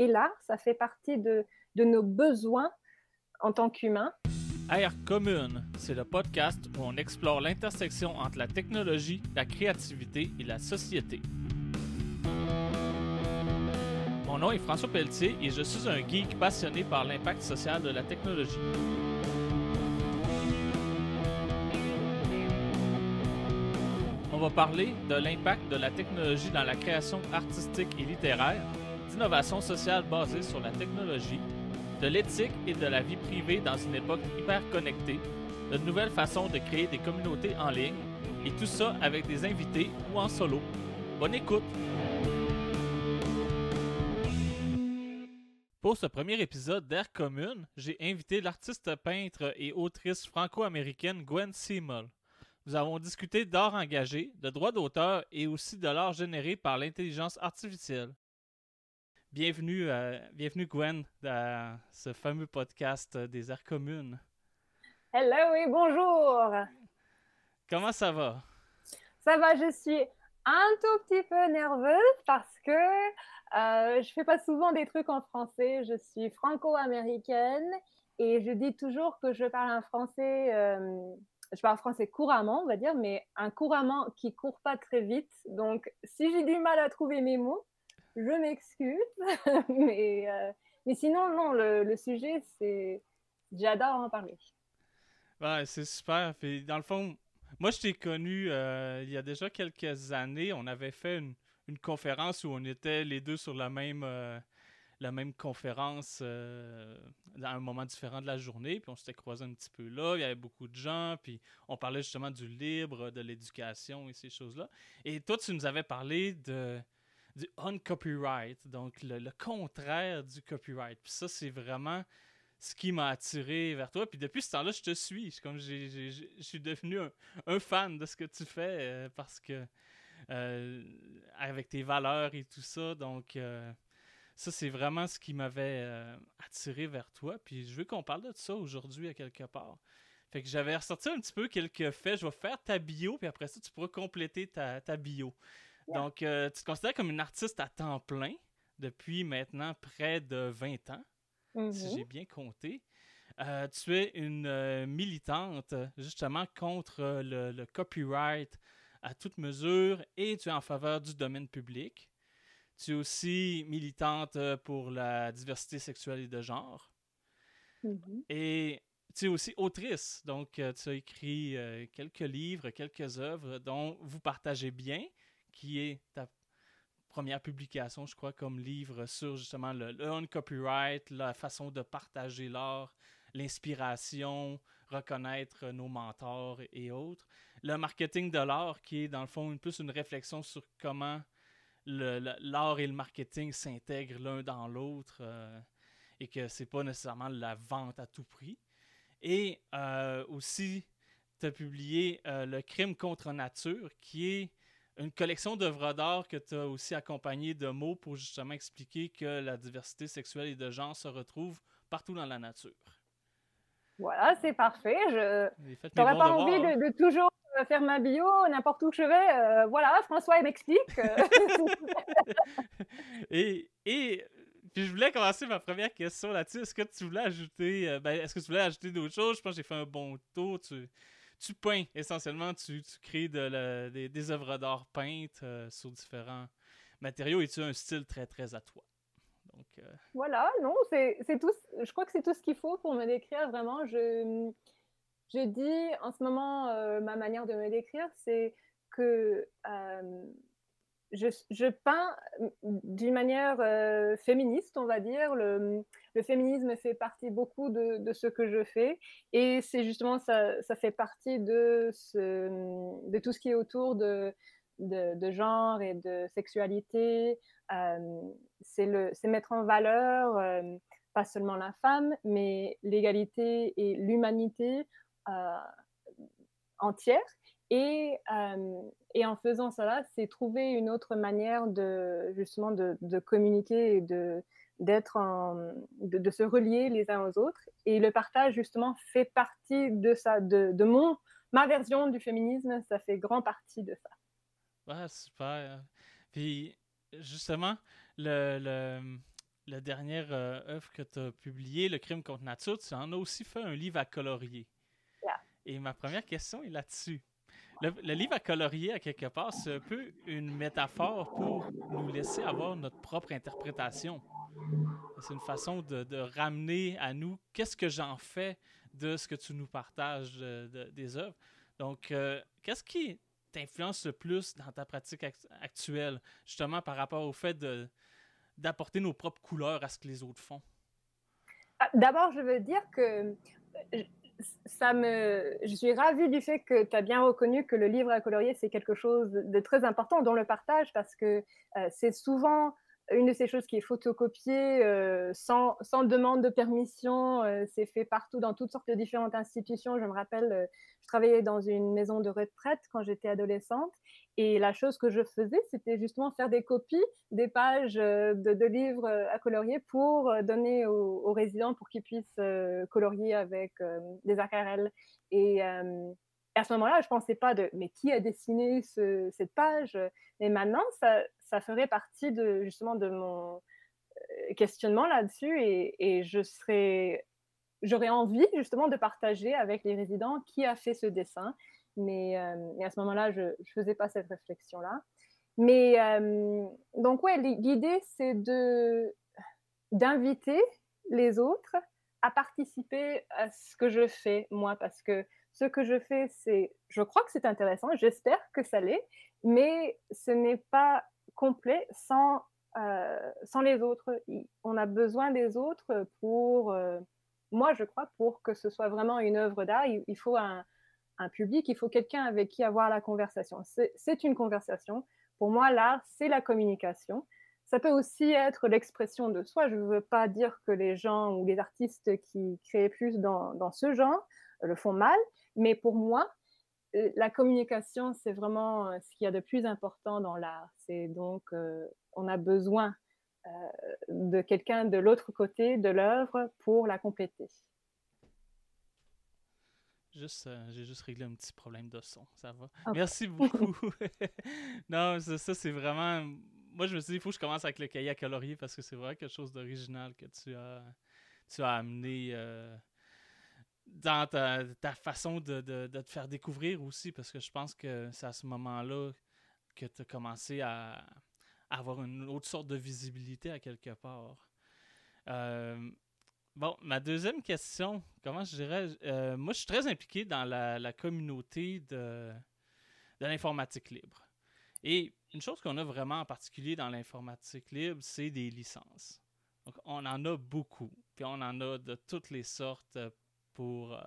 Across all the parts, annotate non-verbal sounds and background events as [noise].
Et l'art, ça fait partie de, de nos besoins en tant qu'humains. Air Commune, c'est le podcast où on explore l'intersection entre la technologie, la créativité et la société. Mon nom est François Pelletier et je suis un geek passionné par l'impact social de la technologie. On va parler de l'impact de la technologie dans la création artistique et littéraire, d'innovation sociale basée sur la technologie, de l'éthique et de la vie privée dans une époque hyper connectée, de nouvelles façons de créer des communautés en ligne, et tout ça avec des invités ou en solo. Bonne écoute! Pour ce premier épisode d'Air Commune, j'ai invité l'artiste peintre et autrice franco-américaine Gwen Seymour. Nous avons discuté d'art engagé, de droits d'auteur et aussi de l'art généré par l'intelligence artificielle. Bienvenue, euh, bienvenue Gwen dans ce fameux podcast des airs communes. Hello et bonjour. Comment ça va? Ça va, je suis un tout petit peu nerveuse parce que euh, je fais pas souvent des trucs en français. Je suis franco-américaine et je dis toujours que je parle un français euh, je parle français couramment, on va dire, mais un couramment qui court pas très vite. Donc, si j'ai du mal à trouver mes mots, je m'excuse. [laughs] mais, euh, mais sinon, non, le, sujet, c'est. J'adore en parler. Ouais, c'est super. dans le fond, moi, je t'ai connu euh, il y a déjà quelques années. On avait fait une, conférence où on était les deux sur la même. Euh, la même conférence à un moment différent de la journée, puis on s'était croisé un petit peu là, il y avait beaucoup de gens, puis on parlait justement du libre, de l'éducation et ces choses-là. Et toi, tu nous avais parlé de du uncopyright, donc le, contraire du copyright. Puis ça, c'est vraiment ce qui m'a attiré vers toi. Puis depuis ce temps-là, je te suis. Comme je suis devenu un, fan de ce que tu fais euh, parce que euh, avec tes valeurs et tout ça, donc ça, c'est vraiment ce qui m'avait euh, attiré vers toi. Puis je veux qu'on parle de ça aujourd'hui à quelque part. Fait que j'avais ressorti un petit peu quelques faits. Je vais faire ta bio, puis après ça, tu pourras compléter ta, bio. Donc, euh, tu te considères comme une artiste à temps plein depuis maintenant près de 20 ans, si mm-hmm. j'ai bien compté. Euh, tu es une militante justement contre le, copyright à toute mesure et tu es en faveur du domaine public. Tu es aussi militante euh, pour la diversité sexuelle et de genre. Mm-hmm. Et tu es aussi autrice. Donc, euh, tu as écrit euh, quelques livres, quelques œuvres dont vous partagez bien, qui est ta première publication, je crois, comme livre sur justement le, le copyright, la façon de partager l'art, l'inspiration, reconnaître nos mentors et autres. Le marketing de l'art, qui est dans le fond une, plus une réflexion sur comment l'art et le marketing s'intègrent l'un dans l'autre euh, et que c'est pas nécessairement la vente à tout prix. Et euh, aussi, tu as publié euh, Le crime contre nature, qui est une collection d'œuvres d'art que tu as aussi accompagné de mots pour justement expliquer que la diversité sexuelle et de genre se retrouve partout dans la nature. Voilà, c'est parfait. Je n'aurais pas envie de, toujours faire ma bio n'importe où que je vais. Euh, voilà, François, il m'explique. [laughs] et, et puis je voulais commencer ma première question là-dessus. Est-ce que tu voulais ajouter, euh, ben, est-ce que tu voulais ajouter d'autres choses? Je pense que j'ai fait un bon tour. Tu, tu peins essentiellement, tu, crées de des, œuvres d'art peintes euh, sur différents matériaux et tu as un style très très à toi. Donc, Voilà, non, c'est tout. Je crois que c'est tout ce qu'il faut pour me décrire vraiment. Je dis en ce moment, euh, ma manière de me décrire, c'est que euh, je, peins d'une manière euh, féministe, on va dire. Féminisme fait partie beaucoup de, ce que je fais. Et c'est justement, ça, ça, fait partie de, ce, de tout ce qui est autour de, genre et de sexualité. c'est mettre en valeur pas seulement la femme, mais l'égalité et l'humanité euh, entière. Et, euh, et, en faisant cela, c'est trouver une autre manière de justement de communiquer et de d'être de, de, se relier les uns aux autres. Et le partage justement fait partie de ça, de, de mon ma version du féminisme, ça fait grand partie de ça. Ah, super. Puis justement, le, le la dernière œuvre que tu as publiée, Le crime contre nature, tu en as aussi fait un livre à colorier. Et ma première question est là-dessus. Le, livre à colorier, à quelque part, c'est un peu une métaphore pour nous laisser avoir notre propre interprétation. C'est une façon de, ramener à nous qu'est-ce que j'en fais de ce que tu nous partages des œuvres. Donc, euh, qu'est-ce qui t'influence le plus dans ta pratique actuelle, justement par rapport au fait d'apporter nos propres couleurs à ce que les autres font? Ah, d'abord, je veux dire que ça me, je suis ravie du fait que tu as bien reconnu que le livre à colorier, c'est quelque chose de très important dans le partage parce que euh, c'est souvent une de ces choses qui est photocopiée euh, sans, sans, demande de permission. Euh, c'est fait partout dans toutes sortes de différentes institutions. Je me rappelle, je travaillais dans une maison de retraite quand j'étais adolescente et la chose que je faisais, c'était justement faire des copies des pages de, livres à colorier pour donner aux, résidents pour qu'ils puissent colorier avec des aquarelles. À ce moment-là, je pensais pas de mais qui a dessiné cette page? Mais maintenant, ça, ça, ferait partie de justement de mon questionnement là-dessus et, et, je serais j'aurais envie justement de partager avec les résidents qui a fait ce dessin mais euh, à ce moment-là, je ne faisais pas cette réflexion-là. Mais euh, donc, ouais, l'idée, c'est de d'inviter les autres à participer à ce que je fais, moi, parce que ce que je fais, c'est, je crois que c'est intéressant, j'espère que ça l'est, mais ce n'est pas complet sans, euh, sans les autres. On a besoin des autres pour, moi, je crois, pour que ce soit vraiment une œuvre d'art, il, faut un, un public, il faut quelqu'un avec qui avoir la conversation. C'est une conversation. Pour moi, l'art, c'est la communication. Ça peut aussi être l'expression de soi. Je ne veux pas dire que les gens ou les artistes qui créent plus dans, ce genre le font mal, mais pour moi, euh, la communication, c'est vraiment euh, ce qu'il y a de plus important dans l'art. C'est donc, euh, on a besoin de quelqu'un de l'autre côté de l'œuvre pour la compléter. Juste, euh, j'ai juste réglé un petit problème de son, ça va. Merci beaucoup. [laughs] non, ça, c'est vraiment. Moi, je me suis dit, il faut que je commence avec le cahier à colorier parce que c'est vraiment quelque chose d'original que tu as, tu as amené dans ta, façon de, de, de, te faire découvrir aussi parce que je pense que c'est à ce moment-là que tu as commencé à, avoir une autre sorte de visibilité à quelque part. Euh, Bon, ma deuxième question, comment je dirais, euh, moi je suis très impliqué dans la, communauté de, de l'informatique libre. Et une chose qu'on a vraiment en particulier dans l'informatique libre, c'est des licences. Donc, on en a beaucoup, puis on en a de toutes les sortes pour euh,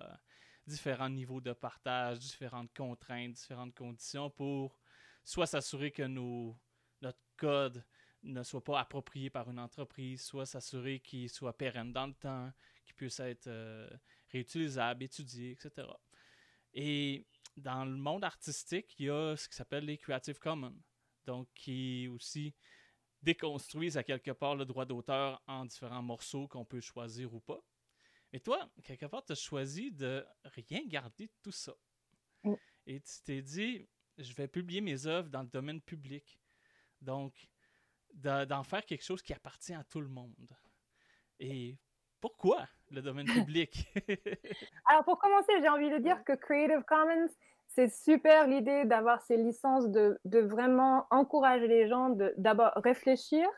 différents niveaux de partage, différentes contraintes, différentes conditions pour soit s'assurer que nos, notre code ne soit pas approprié par une entreprise, soit s'assurer qu'il soit pérenne dans le temps, qu'il puisse être euh, réutilisable, étudié, etc. Et dans le monde artistique, il y a ce qui s'appelle les Creative Commons, donc qui aussi déconstruisent à quelque part le droit d'auteur en différents morceaux qu'on peut choisir ou pas. Mais toi, quelque part, tu as choisi de rien garder de tout ça. Mm. Et tu t'es dit, je vais publier mes œuvres dans le domaine public. Donc, d'en faire quelque chose qui appartient à tout le monde. Et pourquoi le domaine [laughs] public? [laughs] Alors, pour commencer, j'ai envie de dire que Creative Commons, c'est super l'idée d'avoir ces licences, de, de, vraiment encourager les gens d'abord réfléchir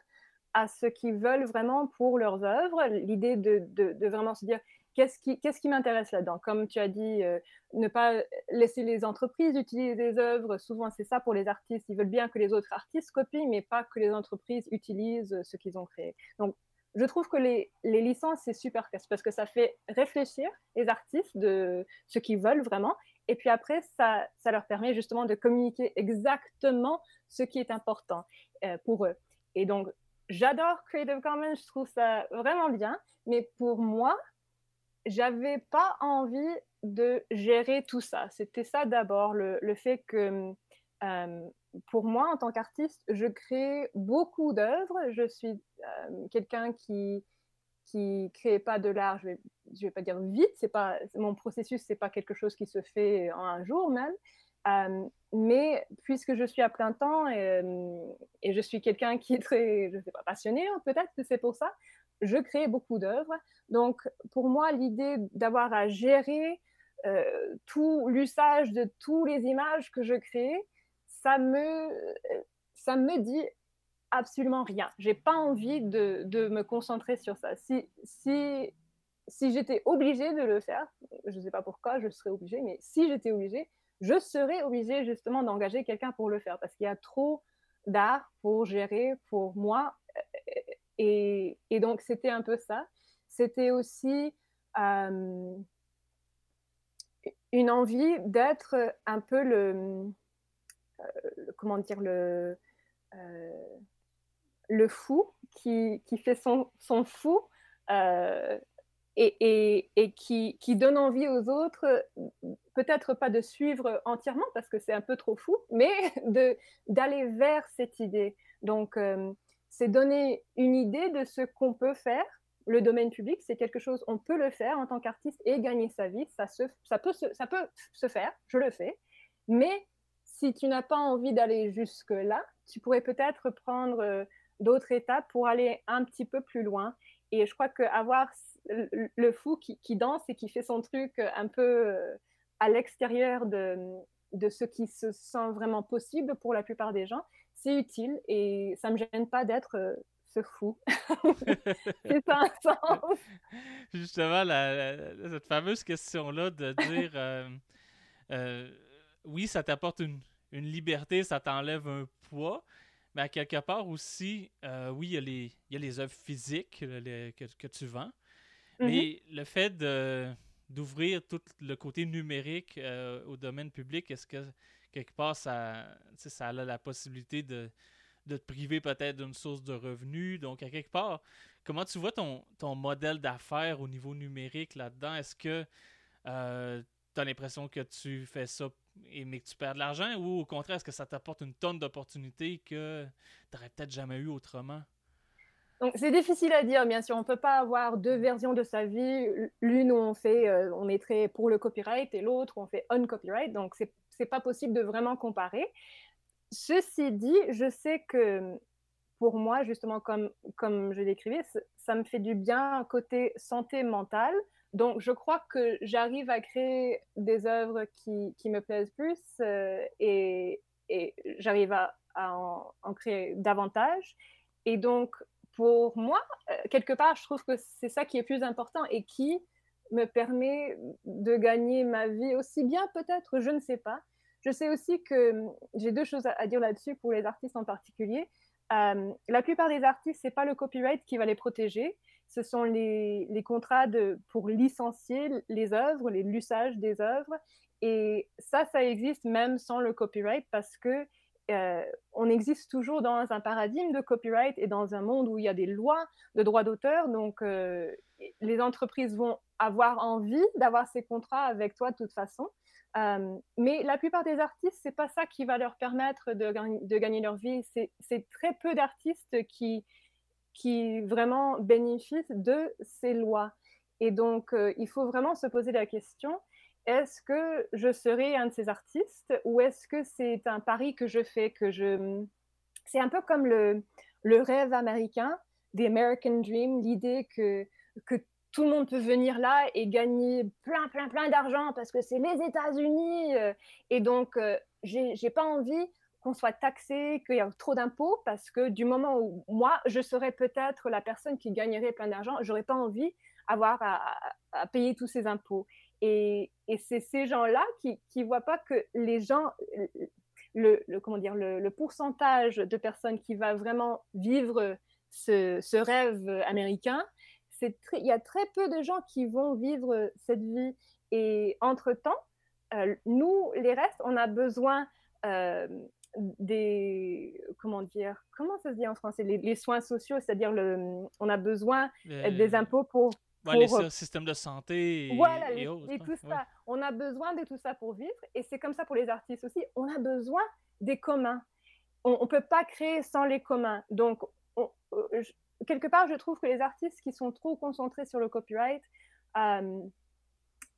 à ce qu'ils veulent vraiment pour leurs œuvres. L'idée de, vraiment se dire qu'est-ce qui, m'intéresse là-dedans? Comme tu as dit, euh, ne pas laisser les entreprises utiliser des œuvres. Souvent, c'est ça pour les artistes. Ils veulent bien que les autres artistes copient, mais pas que les entreprises utilisent ce qu'ils ont créé. Donc, je trouve que les, licences, c'est super parce que ça fait réfléchir les artistes de ce qu'ils veulent vraiment. Et puis après, ça, ça leur permet justement de communiquer exactement ce qui est important euh, pour eux. Et donc, j'adore Creative Commons, je trouve ça vraiment bien. Mais pour moi, j'avais pas envie de gérer tout ça. C'était ça d'abord, le, fait que euh, pour moi, en tant qu'artiste, je crée beaucoup d'œuvres. Je suis euh, quelqu'un qui qui crée pas de l'art, je vais, vais pas dire vite, c'est pas mon processus, c'est pas quelque chose qui se fait en un jour même. Euh, mais puisque je suis à plein temps et, et je suis quelqu'un qui est très, je sais pas, passionné, hein, peut-être que c'est pour ça, je crée beaucoup d'œuvres. Donc, pour moi, l'idée d'avoir à gérer tout l'usage de toutes les images que je crée, ça me, ça me dit absolument rien. J'ai pas envie de, de, me concentrer sur ça. Si, si, si j'étais obligée de le faire, je ne sais pas pourquoi je serais obligée, mais si j'étais obligée, je serais obligée justement d'engager quelqu'un pour le faire parce qu'il y a trop d'art pour gérer pour moi. Et, et donc, c'était un peu ça. C'était aussi euh, une envie d'être un peu le, euh, comment dire, le, euh, le fou qui, qui fait son, son fou euh, et, qui, donne envie aux autres, peut-être pas de suivre entièrement parce que c'est un peu trop fou, mais [laughs] d'aller vers cette idée. Donc, c'est donner une idée de ce qu'on peut faire. Le domaine public, c'est quelque chose, on peut le faire en tant qu'artiste et gagner sa vie. Ça, se, ça, peut se, ça peut se faire, je le fais. Mais si tu n'as pas envie d'aller jusque-là, tu pourrais peut-être prendre euh, d'autres étapes pour aller un petit peu plus loin. Et je crois qu'avoir le fou qui, danse et qui fait son truc un peu euh, à l'extérieur de, de ce qui se sent vraiment possible pour la plupart des gens, c'est utile et ça ne me gêne pas d'être euh, ce fou. [laughs] c'est un [laughs] sens. Justement, cette fameuse question-là de dire oui, ça t'apporte une, une liberté, ça t'enlève un poids. Mais à quelque part aussi, euh, oui, il y, a les, il y a les œuvres physiques que, que, tu vends. Mm-hmm. Mais le fait d'ouvrir tout le côté numérique euh, au domaine public, est-ce que quelque part ça, ça a la possibilité de, de te priver peut-être d'une source de revenus? Donc, à quelque part, comment tu vois ton, ton modèle d'affaires au niveau numérique là-dedans? Est-ce que euh, tu as l'impression que tu fais ça et, mais que tu perds de l'argent ou au contraire, est-ce que ça t'apporte une tonne d'opportunités que tu n'aurais peut-être jamais eu autrement? Donc, c'est difficile à dire, bien sûr. On ne peut pas avoir deux versions de sa vie. L'une où on fait, euh, on est très pour le copyright et l'autre où on fait un-copyright. Donc, c'est n'est pas possible de vraiment comparer. Ceci dit, je sais que pour moi, justement, comme, comme je l'écrivais, ça me fait du bien côté santé mentale donc, je crois que j'arrive à créer des œuvres qui, me plaisent plus euh, et, j'arrive à, en, créer davantage. Et donc, pour moi, euh, quelque part, je trouve que c'est ça qui est plus important et qui me permet de gagner ma vie aussi bien, peut-être, je ne sais pas. Je sais aussi que j'ai deux choses à, dire là-dessus pour les artistes en particulier. Euh, la plupart des artistes, c'est pas le copyright qui va les protéger ce sont les, contrats de, pour licencier les œuvres, l'usage des œuvres. Et ça, ça existe même sans le copyright parce que euh, on existe toujours dans un paradigme de copyright et dans un monde où il y a des lois de droit d'auteur. Donc, euh, les entreprises vont avoir envie d'avoir ces contrats avec toi de toute façon. Euh, mais la plupart des artistes, c'est pas ça qui va leur permettre de, de gagner leur vie. C'est très peu d'artistes qui, qui vraiment bénéficient de ces lois. Et donc, euh, il faut vraiment se poser la question, est-ce que je serai un de ces artistes ou est-ce que c'est un pari que je fais, que je... C'est un peu comme le, le rêve américain, the American Dream, l'idée que, que tout le monde peut venir là et gagner plein, plein, plein d'argent parce que c'est les États-Unis. Euh, et donc, euh, j'ai pas envie qu'on soit taxé, qu'il y a trop d'impôts, parce que du moment où moi, je serais peut-être la personne qui gagnerait plein d'argent, j'aurais pas envie d'avoir à, payer tous ces impôts. Et, c'est ces gens-là qui ne voient pas que les gens, le, comment dire, le, pourcentage de personnes qui va vraiment vivre ce, rêve américain, il y a très peu de gens qui vont vivre cette vie. Et entre-temps, euh, nous, les restes, on a besoin euh, des comment dire comment ça se dit en français? Les, soins sociaux c'est-à-dire le on a besoin des impôts pour, les systèmes de santé et, voilà et, et tout ça. On a besoin de tout ça pour vivre et c'est comme ça pour les artistes aussi. On a besoin des communs. On, ne peut pas créer sans les communs. Donc euh, quelque part je trouve que les artistes qui sont trop concentrés sur le copyright euh,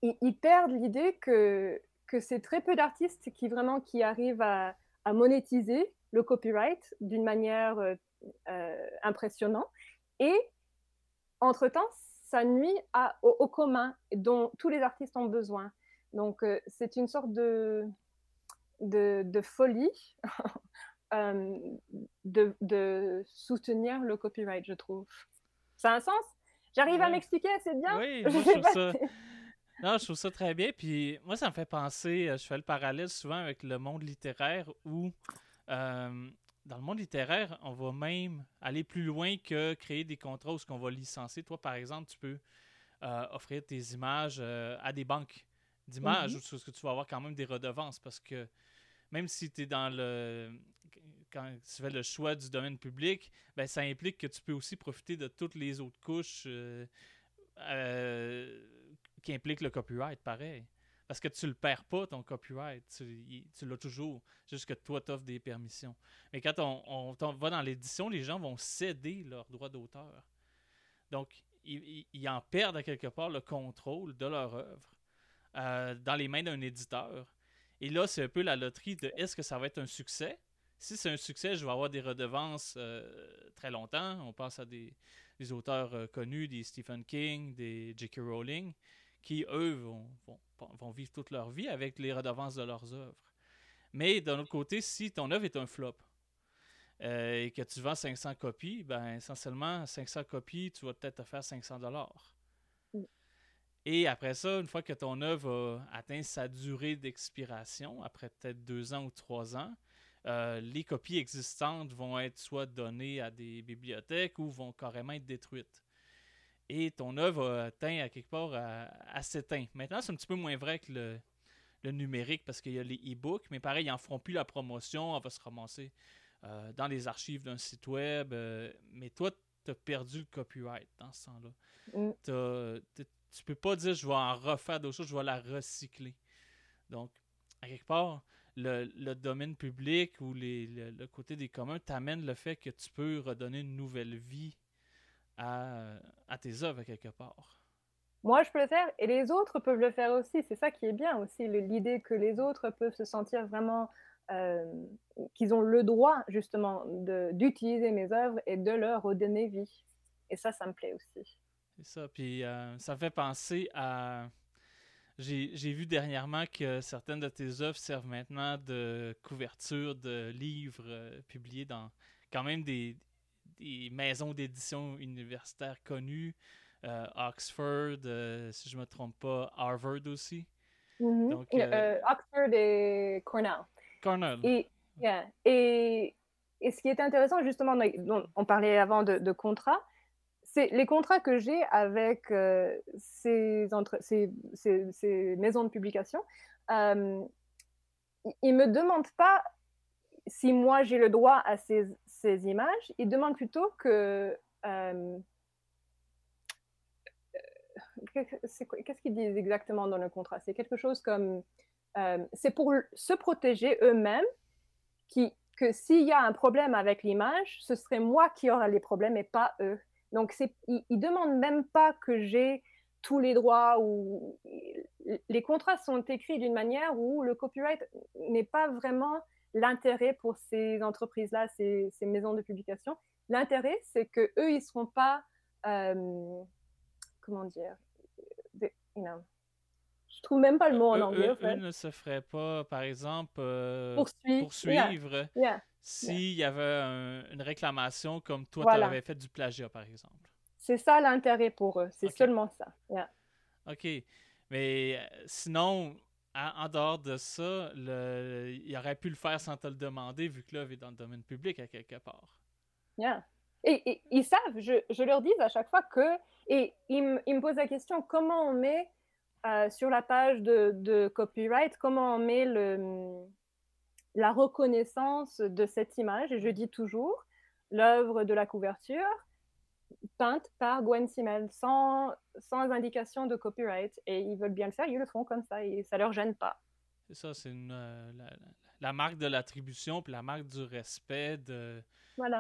ils, perdent l'idée que que c'est très peu d'artistes qui vraiment qui arrivent à à monétiser le copyright d'une manière euh, euh, impressionnante. Et entre-temps, ça nuit à, au, commun dont tous les artistes ont besoin. Donc, euh, c'est une sorte de, de, folie [laughs] euh, de, soutenir le copyright, je trouve. Ça a un sens? J'arrive à m'expliquer assez bien? Oui, [laughs] moi, je, trouve ça... Non, je trouve ça très bien. Puis moi, ça me fait penser, euh, je fais le parallèle souvent avec le monde littéraire où dans le monde littéraire, on va même aller plus loin que créer des contrats où ce qu'on va licencier. Toi, par exemple, tu peux euh, offrir tes images euh, à des banques d'images mm où tu vas avoir quand même des redevances parce que même si tu es dans le quand tu fais le choix du domaine public, ben, ça implique que tu peux aussi profiter de toutes les autres couches euh, qui impliquent le copyright, pareil. Parce que tu le perds pas, ton copyright. Tu, l'as toujours. Juste que toi, tu offres des permissions. Mais quand on, va dans l'édition, les gens vont céder leurs droits d'auteur. Donc, ils, en perdent à quelque part le contrôle de leur œuvre euh, dans les mains d'un éditeur. Et là, c'est un peu la loterie de est-ce que ça va être un succès? Si c'est un succès, je vais avoir des redevances euh, très longtemps. On pense à des, auteurs euh, connus, des Stephen King, des J.K. Rowling qui, eux, vont, vont, vivre toute leur vie avec les redevances de leurs œuvres. Mais d'un autre côté, si ton œuvre est un flop euh, et que tu vends 500 copies, ben essentiellement, 500 copies, tu vas peut-être te faire 500 dollars. Et après ça, une fois que ton œuvre a atteint sa durée d'expiration, après peut-être deux ans ou trois ans, euh, les copies existantes vont être soit données à des bibliothèques ou vont carrément être détruites et ton œuvre a atteint à quelque part à, s'éteindre. Maintenant, c'est un petit peu moins vrai que le, numérique parce qu'il y a les e-books, mais pareil, ils n'en feront plus la promotion, on va se ramasser euh, dans les archives d'un site web. Euh, mais toi, tu as perdu le copyright dans ce temps-là. Mm. Tu peux pas dire je vais en refaire d'autres choses, je vais la recycler. Donc, à quelque part, le, domaine public ou le, le, côté des communs t'amène le fait que tu peux redonner une nouvelle vie à, tes œuvres quelque part. Moi, je peux le faire et les autres peuvent le faire aussi. C'est ça qui est bien aussi, l'idée que les autres peuvent se sentir vraiment euh, qu'ils ont le droit justement d'utiliser mes œuvres et de leur redonner vie. Et ça, ça me plaît aussi. C'est ça. Puis euh, ça fait penser à. J'ai vu dernièrement que certaines de tes œuvres servent maintenant de couverture de livres euh, publiés dans quand même des, des maisons d'édition universitaires connues, euh, Oxford, euh, si je ne me trompe pas, Harvard aussi. Mm-hmm. Donc, euh, Oxford et Cornell. Cornell. Et, et, et, ce qui est intéressant, justement, on parlait avant de, de contrats, c'est les contrats que j'ai avec ces, entre, ces, ces, ces, maisons de publication. ils ne me demandent pas si moi j'ai le droit à ces, images, ils demandent plutôt que... Euh, qu'est-ce qu'ils disent exactement dans le contrat? C'est quelque chose comme... Euh, c'est pour se protéger eux-mêmes qui, que s'il y a un problème avec l'image, ce serait moi qui aurais les problèmes et pas eux. Donc, ils ne demandent même pas que j'ai tous les droits ou les contrats sont écrits d'une manière où le copyright n'est pas vraiment l'intérêt pour ces entreprises-là, ces, maisons de publication, l'intérêt, c'est que eux, ils seront pas, euh, comment dire, je ne je trouve même pas le mot en anglais. Eux, ne se feraient pas, par exemple, euh, poursuivre, s'il y avait une réclamation comme toi, tu avais fait du plagiat, par exemple. C'est ça l'intérêt pour eux, c'est seulement ça. OK. Mais euh, en dehors de ça, le, il aurait pu le faire sans te le demander, vu que l'œuvre est dans le domaine public à quelque part. Yeah. Et, ils savent, je, leur dis à chaque fois que, et ils, me posent la question comment on met euh, sur la page de, copyright, comment on met la reconnaissance de cette image, et je dis toujours l'œuvre de la couverture, peinte par Gwen Simmel sans, sans indication de copyright. Et ils veulent bien le faire, ils le font comme ça et ça leur gêne pas. C'est ça, c'est euh, la, marque de l'attribution puis la marque du respect de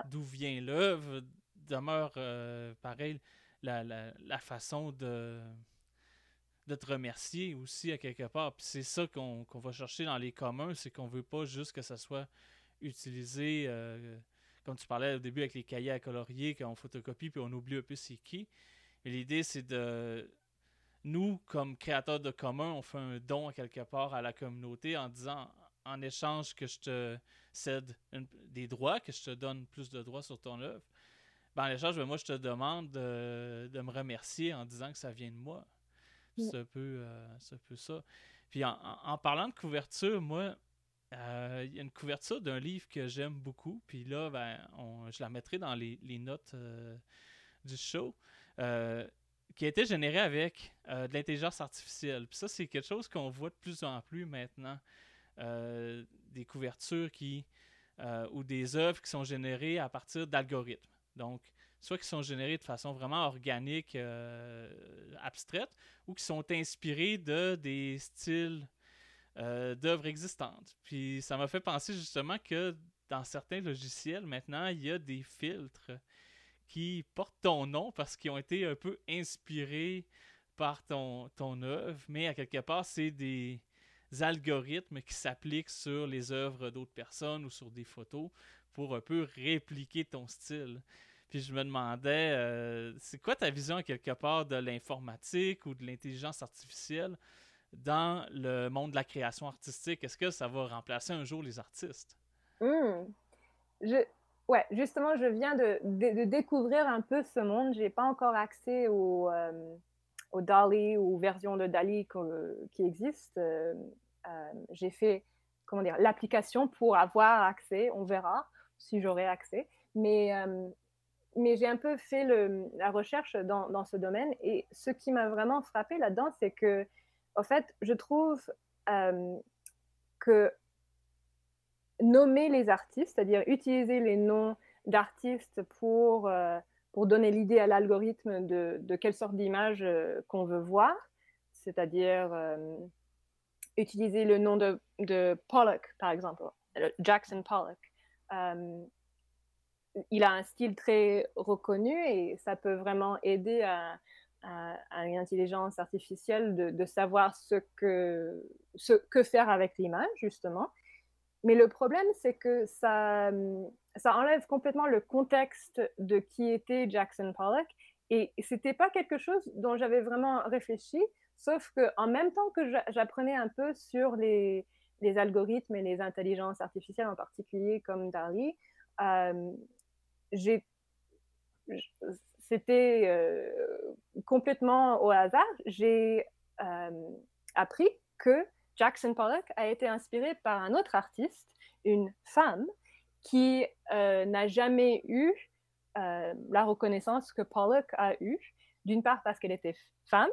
d'où vient l'œuvre demeure euh, pareil la, la, façon de de te remercier aussi à quelque part. Puis c'est ça qu'on va chercher dans les communs, c'est qu'on veut pas juste que ça soit utilisé euh, comme tu parlais au début avec les cahiers à colorier qu'on photocopie puis on oublie un peu c'est qui. Mais l'idée, c'est de. Nous, comme créateurs de commun, on fait un don à quelque part à la communauté en disant en échange que je te cède des droits, que je te donne plus de droits sur ton œuvre. Ben, en échange, ben, moi, je te demande de, me remercier en disant que ça vient de moi. Mm. C'est un, peu, euh, un peu ça. Puis en, parlant de couverture, moi, euh, il y a une couverture d'un livre que j'aime beaucoup. Puis là, ben, je la mettrai dans les, notes euh, du show. Euh, qui a été généré avec de l'intelligence artificielle. Puis ça, c'est quelque chose qu'on voit de plus en plus maintenant. des couvertures qui ou des œuvres qui sont générées à partir d'algorithmes. Donc, soit qui sont générées de façon vraiment organique, abstraite, ou qui sont inspirées de des styles euh, d'œuvres existantes. Puis ça m'a fait penser justement que dans certains logiciels, maintenant, il y a des filtres qui portent ton nom parce qu'ils ont été un peu inspirés par ton, ton œuvre, mais à quelque part, c'est des algorithmes qui s'appliquent sur les œuvres d'autres personnes ou sur des photos pour un peu répliquer ton style. Puis je me demandais, euh, c'est quoi ta vision quelque part de l'informatique ou de l'intelligence artificielle? Dans le monde de la création artistique? Est-ce que ça va remplacer un jour les artistes? Je... Ouais, justement, je viens de, découvrir un peu ce monde. Je n'ai pas encore accès au, euh, au DALI ou version de DALI qui existe. Euh, euh, j'ai fait comment dire l'application pour avoir accès. On verra si j'aurai accès. Mais, mais j'ai un peu fait la recherche dans, dans, ce domaine. Et ce qui m'a vraiment frappé là-dedans, c'est que en fait, je trouve euh, que nommer les artistes, c'est-à-dire utiliser les noms d'artistes pour, euh, pour donner l'idée à l'algorithme de, quelle sorte d'image euh, qu'on veut voir, c'est-à-dire utiliser le nom de, Pollock, par exemple, Jackson Pollock. il a un style très reconnu et ça peut vraiment aider à, à, une intelligence artificielle de, savoir ce que, que faire avec l'image, justement. Mais le problème, c'est que ça, ça enlève complètement le contexte de qui était Jackson Pollock. Et c'était pas quelque chose dont j'avais vraiment réfléchi, sauf qu'en même temps que j'apprenais un peu sur les, algorithmes et les intelligences artificielles en particulier comme DALI, euh, j'ai c'était euh, complètement au hasard. J'ai euh, appris que Jackson Pollock a été inspiré par un autre artiste, une femme, qui euh, n'a jamais eu la reconnaissance que Pollock a eue, d'une part parce qu'elle était femme,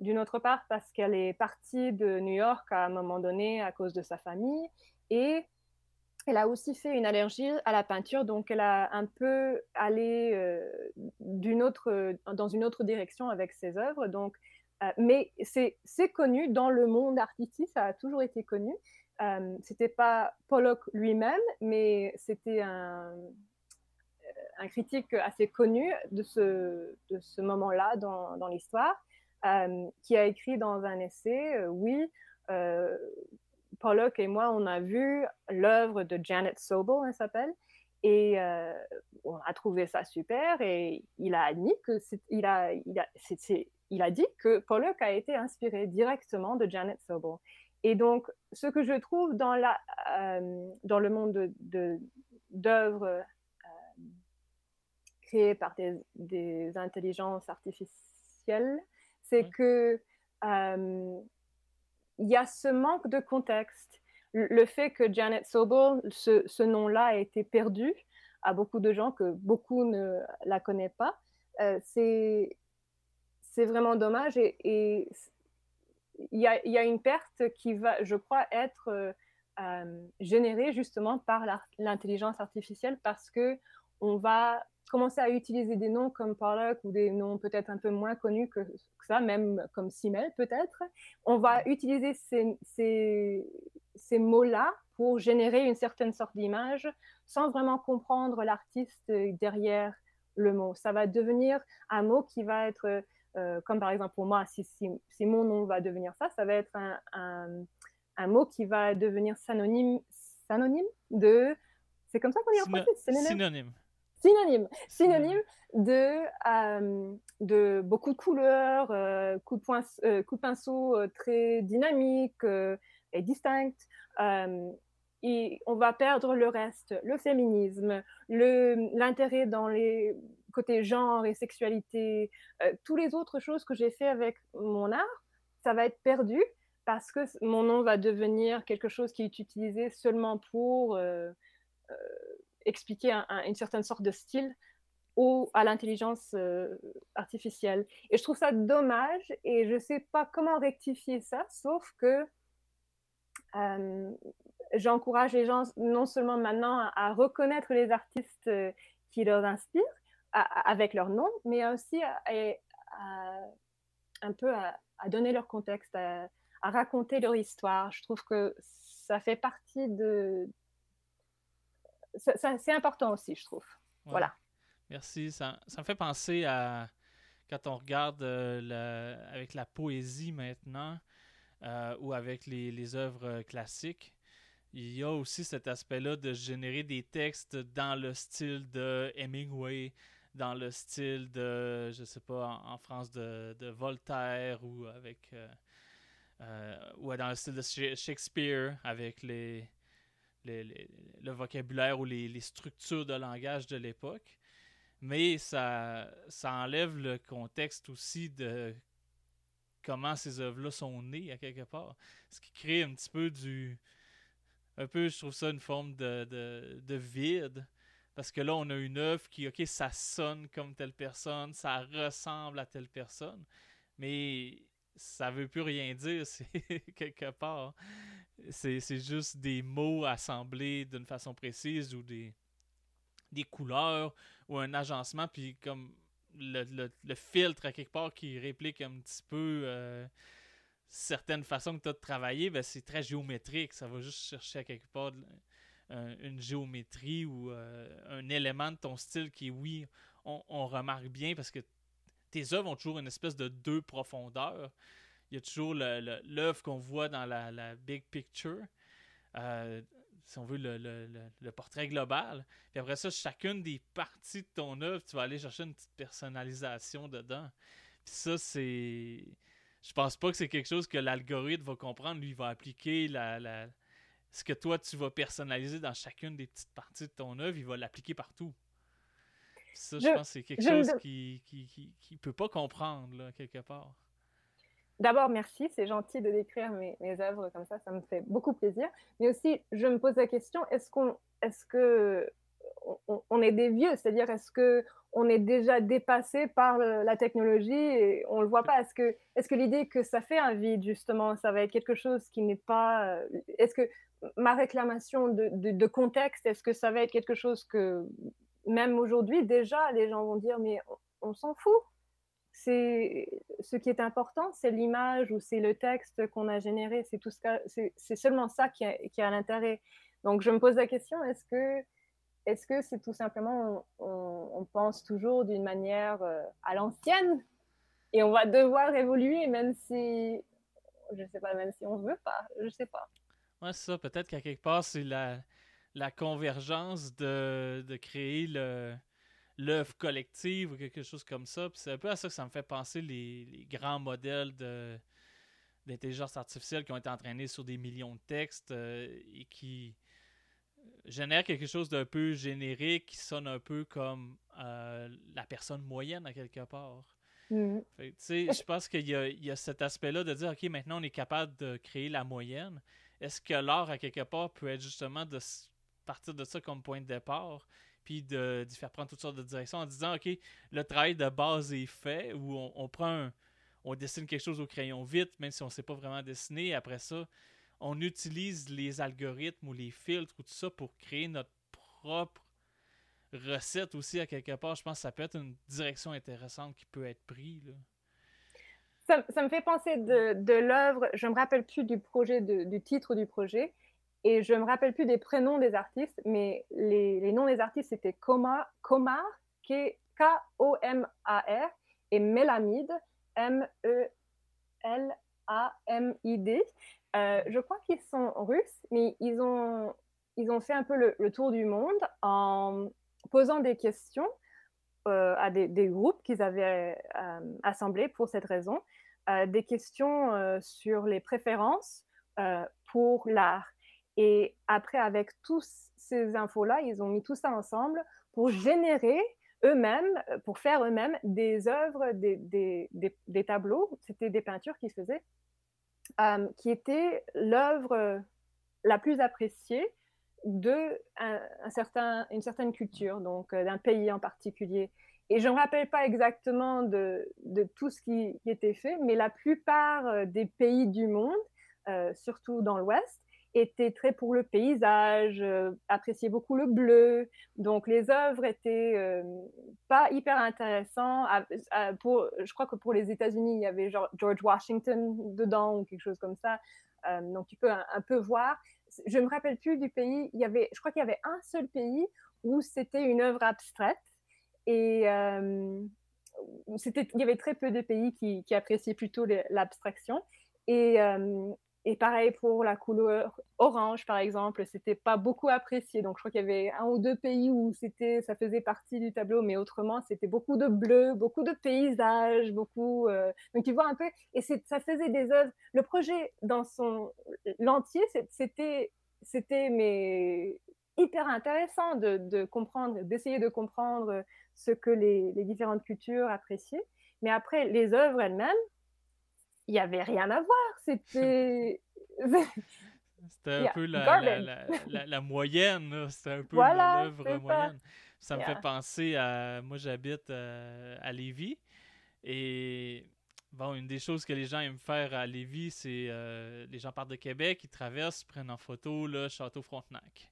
d'une autre part parce qu'elle est partie de New York à un moment donné à cause de sa famille, et elle a aussi fait une allergie à la peinture, donc elle a un peu allé euh, autre, dans une autre direction avec ses œuvres. Donc, euh, mais c'est connu dans le monde artistique, ça a toujours été connu. Euh, c'était pas Pollock lui-même, mais c'était un, un, critique assez connu de ce, de ce moment-là dans, dans l'histoire, qui a écrit dans un essai, oui. Pollock et moi, on a vu l'œuvre de Janet Sobel, elle s'appelle, et euh, on a trouvé ça super. Et il a admis que il a, il a, il a dit que Pollock a été inspiré directement de Janet Sobel. Et donc, ce que je trouve dans, la, euh, dans le monde d'œuvres de, euh, créées par des, des, intelligences artificielles, c'est que il y a ce manque de contexte. Le fait que Janet Sobel, ce, nom-là a été perdu à beaucoup de gens, que beaucoup ne la connaissent pas, euh, c'est vraiment dommage et, il y, a, y, a, une perte qui va, je crois, être euh, euh, générée justement par l'intelligence artificielle parce que on va commencer à utiliser des noms comme Pollock ou des noms peut-être un peu moins connus que, ça, même comme Simmel peut-être, on va utiliser ces, ces, ces mots-là pour générer une certaine sorte d'image sans vraiment comprendre l'artiste derrière le mot. Ça va devenir un mot qui va être, euh, comme par exemple pour moi, si, si, si, mon nom va devenir ça, ça va être un, un, un mot qui va devenir synonyme, synonyme de... C'est comme ça qu'on dit en français Synonyme? synonyme, synonyme de, de beaucoup de couleurs, coups, de point, coups de pinceau très dynamiques et distincts. et on va perdre le reste, le féminisme, l'intérêt dans les côté genre et sexualité, euh, tous les autres choses que j'ai fait avec mon art, ça va être perdu parce que mon nom va devenir quelque chose qui est utilisé seulement pour euh, euh, expliquer une certaine sorte de style ou à l'intelligence artificielle. Et je trouve ça dommage et je ne sais pas comment rectifier ça, sauf que j'encourage les gens non seulement maintenant à, reconnaître les artistes qui leur inspirent, avec leur nom, mais aussi un peu à, donner leur contexte, à, raconter leur histoire. Je trouve que ça fait partie de... c'est important aussi, je trouve. Voilà. Merci. Ça, ça, me fait penser à quand on regarde euh, avec la poésie maintenant euh, ou avec les, les œuvres classiques il y a aussi cet aspect-là de générer des textes dans le style de Hemingway, dans le style de, je sais pas, en, France de, Voltaire ou avec. Euh, euh, ou dans le style de Shakespeare avec les, le vocabulaire ou les, structures de langage de l'époque. Mais ça, ça enlève le contexte aussi de comment ces œuvres-là sont nées à quelque part. Ce qui crée un petit peu du. Un peu, je trouve ça une forme de, de, de vide parce que là, on a une œuvre qui, OK, ça sonne comme telle personne, ça ressemble à telle personne, mais ça veut plus rien dire, [laughs] c'est quelque part. C'est juste des mots assemblés d'une façon précise ou des, couleurs ou un agencement, puis comme le, filtre à quelque part qui réplique un petit peu euh, certaines façons que tu as de travailler, ben c'est très géométrique. Ça va juste chercher à quelque part une géométrie ou euh, un élément de ton style qui, oui, on, remarque bien parce que tes œuvres ont toujours une espèce de deux profondeurs. Il y a toujours l'œuvre qu'on voit dans la, big picture, euh, si on veut le, portrait global. Puis après ça, chacune des parties de ton œuvre, tu vas aller chercher une petite personnalisation dedans. Puis ça, c'est. Je pense pas que c'est quelque chose que l'algorithme va comprendre. Lui, il va appliquer la, ce que toi tu vas personnaliser dans chacune des petites parties de ton œuvre, il va l'appliquer partout. ça, je, pense que c'est quelque chose qu'il qui, peut pas comprendre, là, quelque part. D'abord, merci, c'est gentil de décrire mes, œuvres comme ça, ça me fait beaucoup plaisir. Mais aussi, je me pose la question, est-ce qu'on, est des vieux, c'est-à-dire est-ce que on est déjà dépassé par la technologie et on le voit pas? Est-ce que, est-ce que l'idée que ça fait un vide justement, ça va être quelque chose qui n'est pas. Euh, est-ce que ma réclamation de, contexte, est-ce que ça va être quelque chose que, même aujourd'hui, déjà, les gens vont dire, mais on, s'en fout? C'est ce qui est important, c'est l'image ou c'est le texte qu'on a généré. C'est tout ce c'est seulement ça qui a, l'intérêt. Donc, je me pose la question est-ce que est-ce que c'est tout simplement on, pense toujours d'une manière euh, à l'ancienne et on va devoir évoluer même si je sais pas même si on veut pas, je sais pas. Ouais, c'est ça. Peut-être qu'à quelque part, c'est la, la convergence de, de créer le l'œuvre collective ou quelque chose comme ça. Puis c'est un peu à ça que ça me fait penser les, les grands modèles de d'intelligence artificielle qui ont été entraînés sur des millions de textes euh, et qui génèrent quelque chose d'un peu générique qui sonne un peu comme euh, la personne moyenne à quelque part. Mm. Je pense qu'il y, y a, cet aspect-là de dire, OK, maintenant on est capable de créer la moyenne, est-ce que l'art, à quelque part, peut être justement de partir de ça comme point de départ, puis de, faire prendre toutes sortes de directions en disant, OK, le travail de base est fait, ou on, prend on dessine quelque chose au crayon vite, même si on ne sait pas vraiment dessiner. Après ça, on utilise les algorithmes ou les filtres ou tout ça pour créer notre propre recette aussi à quelque part. Je pense que ça peut être une direction intéressante qui peut être prise. Ça, me fait penser de, de l'œuvre, je me rappelle plus du projet, du titre du projet, et je me rappelle plus des prénoms des artistes, mais les, noms des artistes c'était Komar K-O-M-A-R, et Mélamide, M-E-L-A-M-I-D. Euh, je crois qu'ils sont russes, mais ils ont, ils ont fait un peu le, tour du monde en, posant des questions à des, des groupes qu'ils avaient assemblés pour cette raison, des questions sur les préférences pour l'art. Et après, avec tous ces infos-là, ils ont mis tout ça ensemble pour générer eux-mêmes, pour faire eux-mêmes des œuvres, des, tableaux, c'était des peintures qu'ils faisaient, euh, qui étaient l'œuvre la plus appréciée de certain, une certaine culture, donc euh, d'un pays en particulier. Et je ne me rappelle pas exactement de, tout ce qui, était fait, mais la plupart euh, des pays du monde, surtout dans l'Ouest, était très pour le paysage, euh, appréciait beaucoup le bleu. Donc les œuvres étaient euh, pas hyper intéressantes. pour, je crois que pour les États-Unis, il y avait George Washington dedans ou quelque chose comme ça. Euh, donc tu peux un, peu voir. Je me rappelle plus du pays. Il y avait, je crois qu'il y avait un seul pays où c'était une œuvre abstraite et il y avait très peu de pays qui, qui appréciaient plutôt l'abstraction. Et et pareil pour la couleur orange, par exemple, c'était pas beaucoup apprécié. Donc, je crois qu'il y avait un ou deux pays où c'était, ça faisait partie du tableau, mais autrement, c'était beaucoup de bleu, beaucoup de paysages, beaucoup. Euh, donc, tu vois un peu, et ça faisait des œuvres. Le projet dans son l'entier, c'était, c'était mais hyper intéressant de, comprendre, d'essayer de comprendre ce que les, les différentes cultures appréciaient. Mais après, les œuvres elles-mêmes, il n'y avait rien à voir. C'était. [laughs] C'était un peu la, [laughs] la, la, moyenne, c'était un peu l'œuvre moyenne. Ça me fait penser à. Moi, j'habite euh, à Lévis. Et bon, une des choses que les gens aiment faire à Lévis, c'est euh, les gens partent de Québec, ils traversent, prennent en photo le Château Frontenac.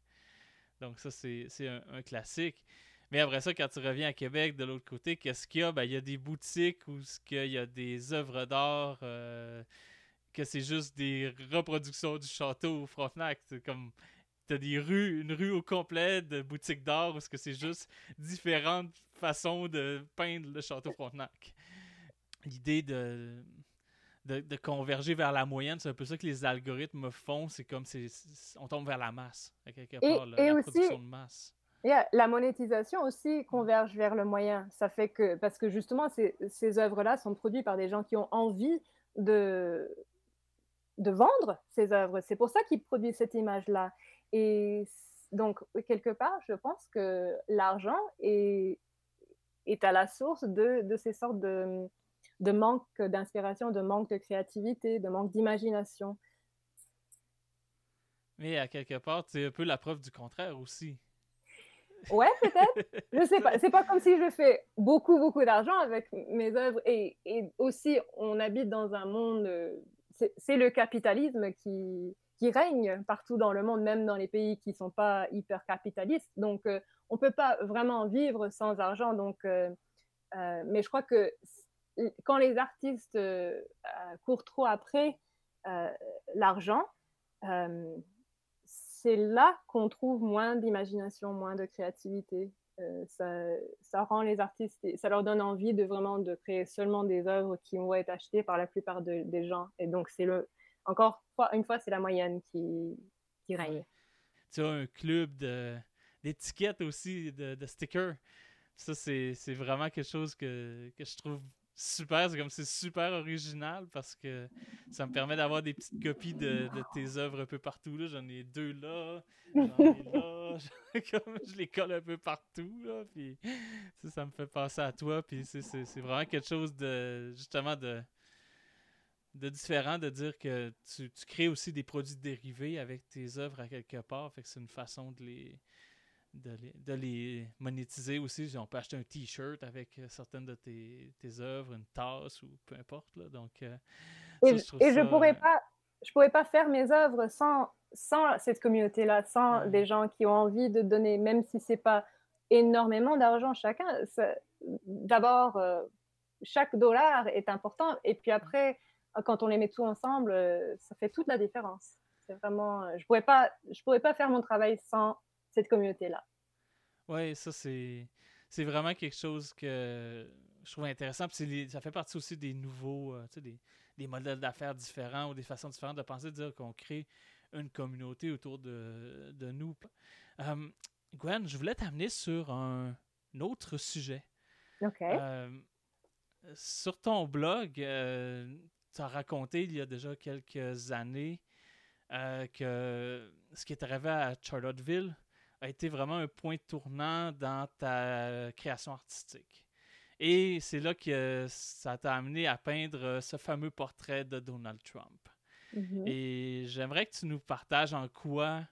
Donc, ça, c'est un, classique. Mais après ça, quand tu reviens à Québec, de l'autre côté, qu'est-ce qu'il y a? Ben, il y a des boutiques où il y a des œuvres d'art, euh, que c'est juste des reproductions du château Frontenac. C'est comme, t'as des rues, une rue au complet de boutiques d'art où c'est juste différentes façons de peindre le château Frontenac. L'idée de, de, converger vers la moyenne, c'est un peu ça que les algorithmes font. C'est comme, c'est, on tombe vers la masse, à quelque part, la production de masse la monétisation aussi converge vers le moyen. Ça fait que, parce que justement, ces œuvres-là sont produites par des gens qui ont envie de, de vendre ces œuvres. C'est pour ça qu'ils produisent cette image-là. Et donc, quelque part, je pense que l'argent est, est à la source de, de ces sortes de, de manque d'inspiration, de manque de créativité, de manque d'imagination. Mais à quelque part, c'est un peu la preuve du contraire aussi. Ouais, peut-être. [laughs] Je sais pas. C'est pas comme si je fais beaucoup, beaucoup d'argent avec mes œuvres. Et, et, aussi, on habite dans un monde. Euh, c'est le capitalisme qui, qui règne partout dans le monde, même dans les pays qui sont pas hyper capitalistes. Donc, euh, on peut pas vraiment vivre sans argent. Donc, euh, mais je crois que quand les artistes courent trop après l'argent, c'est là qu'on trouve moins d'imagination, moins de créativité. Euh, ça, ça, rend les artistes, ça leur donne envie de vraiment de créer seulement des œuvres qui vont être achetées par la plupart des gens. Et donc, c'est le, encore une fois, c'est la moyenne qui, qui règne. Tu as un club d'étiquettes aussi, de, de stickers. Ça, c'est vraiment quelque chose que, que je trouve super, c'est comme c'est super original parce que ça me permet d'avoir des petites copies de, tes œuvres un peu partout. J'en ai deux là, j'en ai là, [laughs] comme je les colle un peu partout. Là, puis ça me fait penser à toi. Puis c'est vraiment quelque chose de justement de, de différent de dire que tu, tu crées aussi des produits dérivés avec tes œuvres à quelque part. Fait que c'est une façon de les de les, monétiser aussi. On peut acheter un t-shirt avec euh, certaines de tes, tes œuvres, une tasse ou peu importe. Là. Donc, euh, et, je, pourrais pas, je pourrais pas faire mes œuvres sans, sans cette communauté-là, sans des gens qui ont envie de donner, même si c'est pas énormément d'argent chacun. D'abord, euh, chaque dollar est important, et puis après, quand on les met tous ensemble, ça fait toute la différence. C'est vraiment, je pourrais pas, je pourrais pas faire mon travail sans cette communauté-là. Oui, ça, c'est, c'est vraiment quelque chose que je trouve intéressant. Puis ça fait partie aussi des nouveaux, euh, des, des, modèles d'affaires différents ou des façons différentes de penser, de dire qu'on crée une communauté autour de, de nous. Gwen, je voulais t'amener sur un, autre sujet. OK. sur ton blog, tu as raconté il y a déjà quelques années que ce qui est arrivé à Charlottesville a été vraiment un point tournant dans ta création artistique. Et c'est là que ça t'a amené à peindre ce fameux portrait de Donald Trump. Mm-hmm. Et j'aimerais que tu nous partages en quoi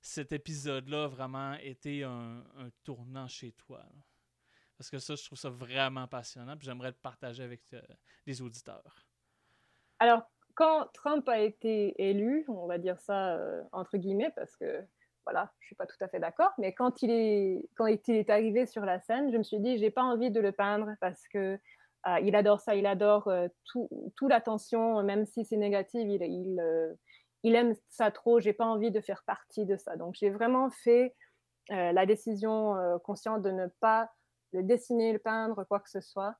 cet épisode-là a vraiment été un, tournant chez toi. Parce que ça, je trouve ça vraiment passionnant. Puis j'aimerais le partager avec euh, les auditeurs. Alors, quand Trump a été élu, on va dire ça euh, entre guillemets, parce que voilà, je suis pas tout à fait d'accord, mais quand il est quand il est arrivé sur la scène, je me suis dit j'ai pas envie de le peindre parce que euh, il adore ça, il adore euh, tout, tout l'attention, même si c'est négatif, il, il, il, aime ça trop. J'ai pas envie de faire partie de ça. Donc j'ai vraiment fait la décision consciente de ne pas le dessiner, le peindre, quoi que ce soit.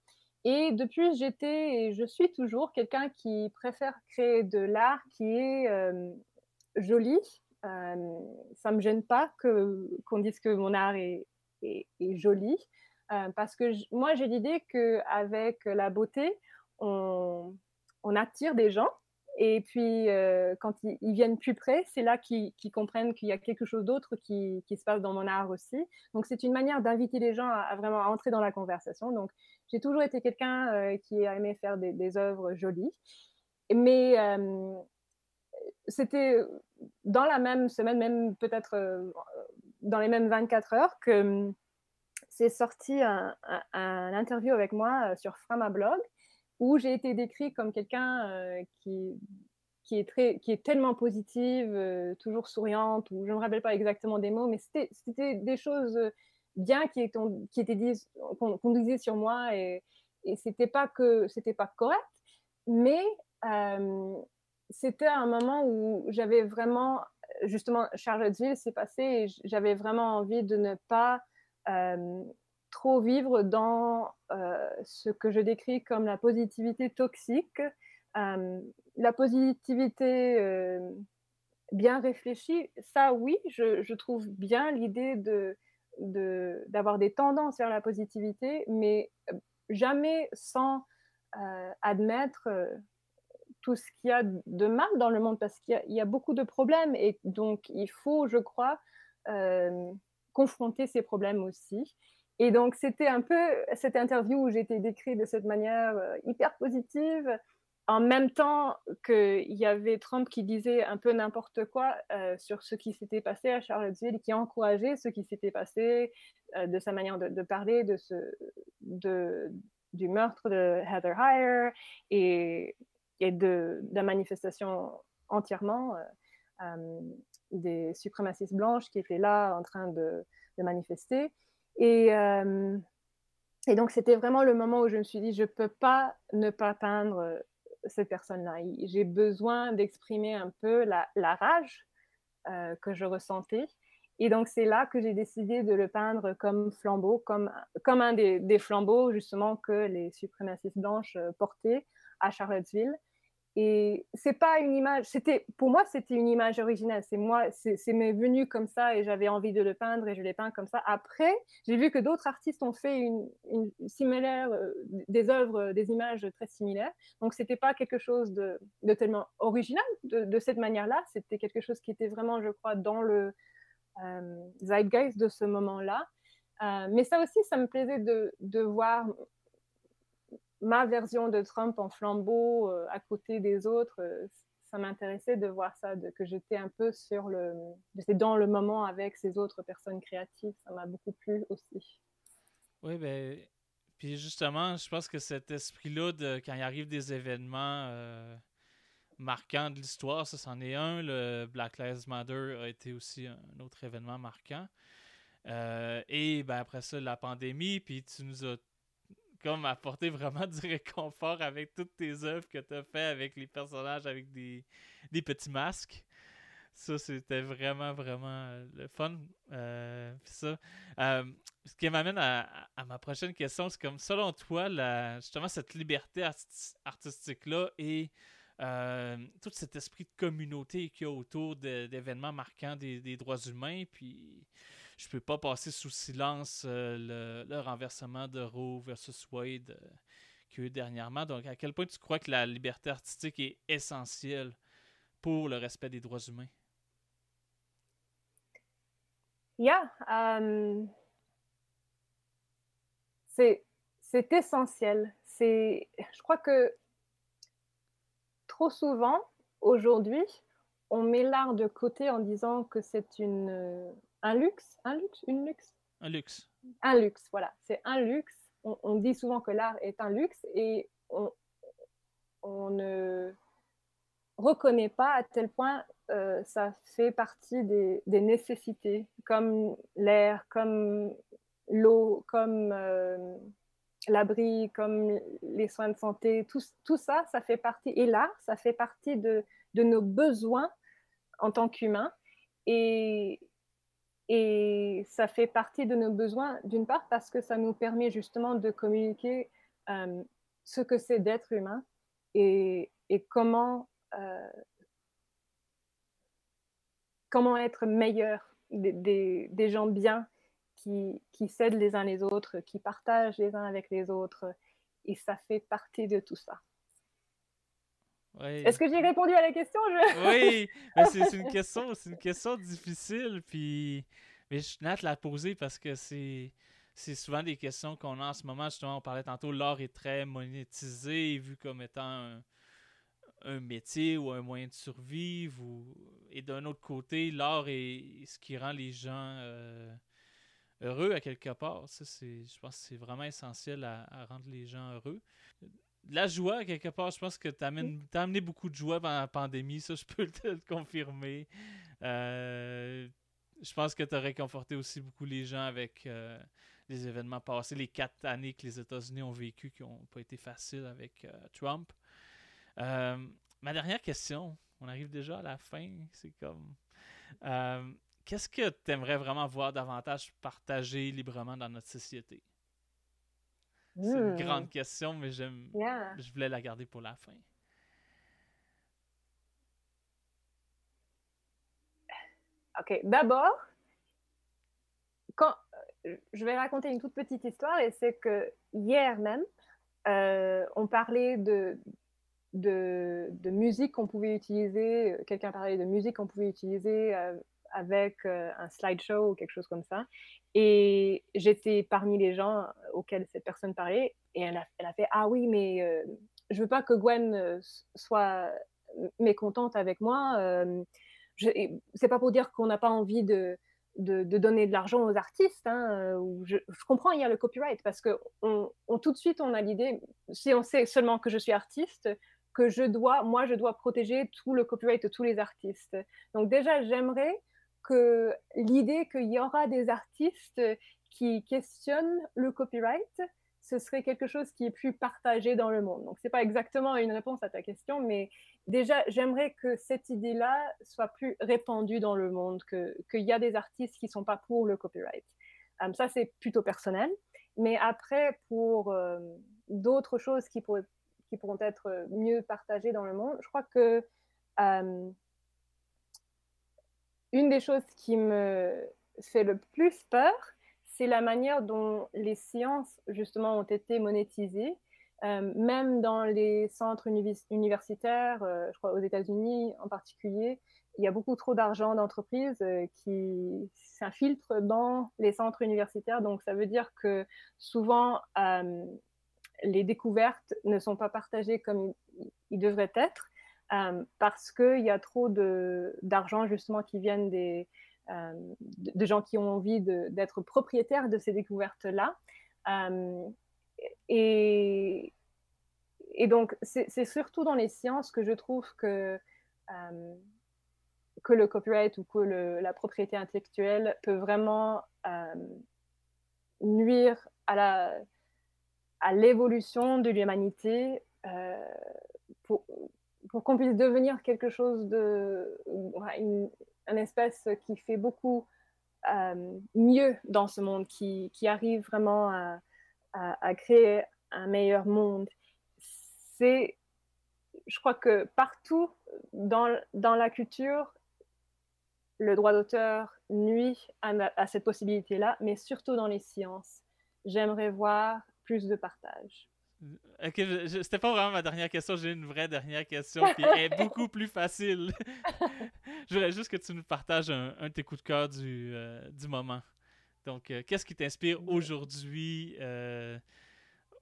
Et depuis, j'étais et je suis toujours quelqu'un qui préfère créer de l'art qui est euh, joli. Euh, ça me gêne pas qu'on dise que mon art est, joli, euh, parce que moi j'ai l'idée qu'avec la beauté, on, attire des gens. Et puis, euh, quand ils, viennent plus près, c'est là qu'ils comprennent qu'il y a quelque chose d'autre qui, se passe dans mon art aussi. Donc, c'est une manière d'inviter les gens à, vraiment entrer dans la conversation. Donc, j'ai toujours été quelqu'un qui a aimé faire des, œuvres jolies. Mais c'était dans la même semaine, même peut-être euh, dans les mêmes 24 heures, que c'est sorti un, interview avec moi sur Framablog où j'ai été décrit comme quelqu'un qui, qui, est qui est tellement positive, toujours souriante, ou je ne me rappelle pas exactement des mots, mais c'était des choses bien qui, étaient, qui étaient dit, qu'on disait sur moi et, et c'était pas pas correct, mais euh, c'était un moment où j'avais vraiment, justement, Charlottesville s'est passé et j'avais vraiment envie de ne pas euh, trop vivre dans euh, ce que je décris comme la positivité toxique. la positivité bien réfléchie, ça oui, je, trouve bien l'idée de d'avoir des tendances vers la positivité, mais euh, jamais sans euh, admettre euh, tout ce qu'il y a de mal dans le monde, parce qu'il y, a beaucoup de problèmes, et donc il faut, je crois, confronter ces problèmes aussi. Et donc c'était un peu cette interview où j'ai été décrite de cette manière hyper positive, en même temps qu'il y avait Trump qui disait un peu n'importe quoi euh, sur ce qui s'était passé à Charlottesville, qui encourageait ce qui s'était passé, euh, de sa manière de, parler de ce, du meurtre de Heather Heyer et, et de, la manifestation entièrement euh, des suprémacistes blanches qui étaient là en train de, de manifester. Et, et donc, c'était vraiment le moment où je me suis dit, je ne peux pas ne pas peindre cette personne-là. J'ai besoin d'exprimer un peu la, rage euh, que je ressentais. Et donc, c'est là que j'ai décidé de le peindre comme flambeau, comme, comme un des, des, flambeaux justement que les suprémacistes blanches euh, portaient à Charlottesville. Et c'est pas une image, c'était pour moi c'était une image originale. C'est moi, c'est m'est venu comme ça et j'avais envie de le peindre et je l'ai peint comme ça. Après, j'ai vu que d'autres artistes ont fait une, similaire, euh, des œuvres, des images très similaires. Donc c'était pas quelque chose de, tellement original de, cette manière-là. C'était quelque chose qui était vraiment, je crois, dans le euh, zeitgeist de ce moment-là. Euh, mais ça aussi, ça me plaisait de voir ma version de Trump en flambeau euh, à côté des autres, euh, ça m'intéressait de voir ça, que j'étais un peu sur le, j'étais dans le moment avec ces autres personnes créatives, ça m'a beaucoup plu aussi. Oui, ben, puis justement, je pense que cet esprit-là, quand il arrive des événements euh, marquants de l'histoire, ça c'en est un. Le Black Lives Matter a été aussi un autre événement marquant. et ben, après ça, la pandémie, puis tu nous as comme apporter vraiment du réconfort avec toutes tes œuvres que tu as fait avec les personnages avec des, des petits masques. Ça, c'était vraiment, vraiment euh, le fun. Euh, ça. Euh, ce qui m'amène à, ma prochaine question, c'est comme, selon toi, la, justement, cette liberté artistique-là et tout cet esprit de communauté qu'il y a autour d'événements marquants des, des, droits humains, puis je peux pas passer sous silence le, le, renversement de Roe versus Wade qu'il y a eu dernièrement. Donc, à quel point tu crois que la liberté artistique est essentielle pour le respect des droits humains? Yeah. Um, c'est essentiel. Je crois que trop souvent, aujourd'hui, on met l'art de côté en disant que c'est un luxe, un luxe, une luxe. Un luxe. Un luxe, voilà. C'est un luxe on, dit souvent que l'art est un luxe et on, ne reconnaît pas à tel point euh, ça fait partie des, nécessités, comme l'air, comme l'eau, comme euh, l'abri, comme les soins de santé, tout, tout, ça, ça fait partie, et l'art, ça fait partie de, de nos besoins en tant qu'humains. Et, et ça fait partie de nos besoins, d'une part parce que ça nous permet justement de communiquer euh, ce que c'est d'être humain et, comment, euh, comment être meilleur, des gens bien qui, qui s'aident les uns les autres, qui partagent les uns avec les autres. Et ça fait partie de tout ça. Est-ce que j'ai répondu à la question? oui, mais c'est une [laughs] question, c'est une question difficile, puis mais je suis de la poser parce que c'est c'est souvent des questions qu'on a en ce moment. Justement, on parlait tantôt, l'art est très monétisé, vu comme étant un, métier ou un moyen de survivre. Ou... Et d'un autre côté, l'art est ce qui rend les gens euh, heureux à quelque part. Ça, je pense que c'est vraiment essentiel à, rendre les gens heureux la joie, quelque part, je pense que tu as amené beaucoup de joie pendant la pandémie, ça, je peux te le confirmer. Euh, je pense que tu as réconforté aussi beaucoup les gens avec euh, les événements passés, les quatre années que les États-Unis ont vécu qui n'ont pas été faciles avec euh, Trump. ma dernière question, on arrive déjà à la fin, c'est comme... Qu'est-ce que tu aimerais vraiment voir davantage partagé librement dans notre société? C'est une hmm. grande question, mais j'aime, je voulais la garder pour la fin. OK. D'abord, quand euh, je vais raconter une toute petite histoire, et c'est que hier même, euh, on parlait de, de, de musique qu'on pouvait utiliser, quelqu'un parlait de musique qu'on pouvait utiliser euh, avec un slideshow ou quelque chose comme ça. Et j'étais parmi les gens auxquels cette personne parlait, et elle a, fait Ah oui, mais je je veux pas que Gwen soit mécontente avec moi c'est pas pour dire qu'on n'a pas envie de, de, donner de l'argent aux artistes. Hein, euh, je, comprends, il y a le copyright parce que on, tout de suite on a l'idée, si on sait seulement que je suis artiste, que je dois, moi, je dois protéger tout le copyright de tous les artistes. Donc déjà, j'aimerais que l'idée qu'il y aura des artistes qui questionnent le copyright, ce serait quelque chose qui est plus partagé dans le monde. Donc, ce n'est pas exactement une réponse à ta question, mais déjà, j'aimerais que cette idée-là soit plus répandue dans le monde, qu'il y a des artistes qui ne sont pas pour le copyright. Euh, ça, c'est plutôt personnel. Mais après, pour euh, d'autres choses qui, pourront être mieux partagées dans le monde, je crois que euh, une des choses qui me fait le plus peur, c'est la manière dont les sciences, justement, ont été monétisées. Euh, même dans les centres universitaires, euh, je crois aux États-Unis en particulier, il y a beaucoup trop d'argent d'entreprises euh, qui s'infiltrent dans les centres universitaires. Donc, ça veut dire que souvent, les découvertes ne sont pas partagées comme ils, devraient être parce qu'il y a trop d'argent, justement, qui viennent des, euh, de, gens qui ont envie d'être propriétaires de ces découvertes-là. Euh, et, donc, c'est surtout dans les sciences que je trouve que, euh, que le copyright ou que la propriété intellectuelle peut vraiment nuire à la à l'évolution de l'humanité pour, pour qu'on puisse devenir quelque chose de un espèce qui fait beaucoup euh, mieux dans ce monde, qui, arrive vraiment à, créer un meilleur monde. C'est, je crois que partout dans la culture, le droit d'auteur nuit à, cette possibilité-là, mais surtout dans les sciences. J'aimerais voir plus de partage. Ok, c'était pas vraiment ma dernière question, j'ai une vraie dernière question qui est [laughs] beaucoup plus facile. [laughs] je voudrais juste que tu nous partages un, de tes coups de cœur du, euh, du moment. Donc, euh, qu'est-ce qui t'inspire aujourd'hui, euh,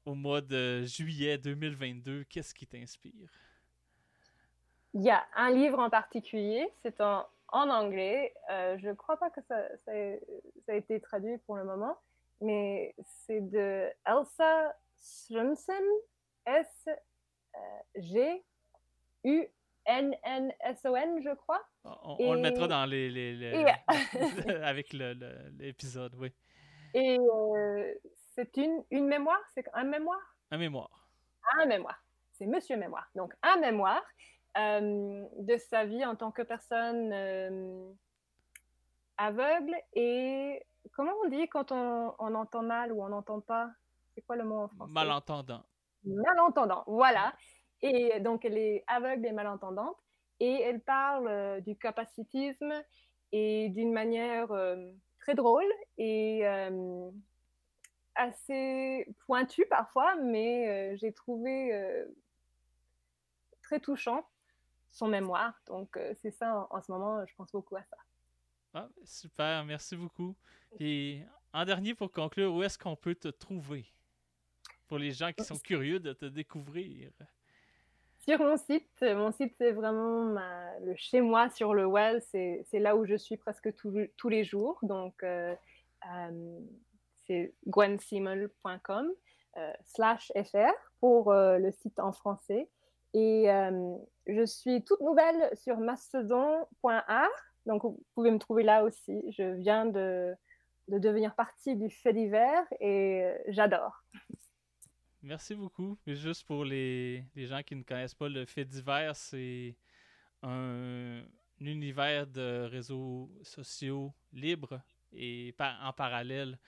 au mois de juillet 2022? Qu'est-ce qui t'inspire? Il y a un livre en particulier, c'est en, en, anglais. je ne crois pas que ça, ça, a été traduit pour le moment, mais c'est de Elsa Svensson, S-G-U-N-N-S-O-N, je crois. On, le mettra dans les, les, [laughs] avec l'épisode, oui. Et euh, c'est une, une mémoire, c'est un mémoire? Un mémoire. Un mémoire. C'est Monsieur Mémoire. Donc, un mémoire euh, de sa vie en tant que personne euh, aveugle et comment on dit quand on, on entend mal ou on n'entend pas? C'est quoi le mot en français? Malentendant. Malentendant, voilà. Et donc, elle est aveugle et malentendante. Et elle parle euh, du capacitisme et d'une manière euh, très drôle et euh, assez pointue parfois, mais j'ai trouvé très touchant son mémoire. Donc, c'est ça, en, en, ce moment, je pense beaucoup à ça. Ah, super, merci beaucoup. Et en dernier, pour conclure, où est-ce qu'on peut te trouver? Pour les gens qui sont curieux de te découvrir? Sur mon site, mon site c'est vraiment le chez moi sur le web, c'est là où je suis presque tous les jours. Donc euh, euh, c'est gwensimel.com euh, pour le site en français. Et je suis toute nouvelle sur mastodon.art, donc vous pouvez me trouver là aussi. Je viens de, de devenir partie du fait divers et j'adore. Merci beaucoup. juste pour les, gens qui ne connaissent pas le fait divers, c'est un, univers de réseaux sociaux libres et en parallèle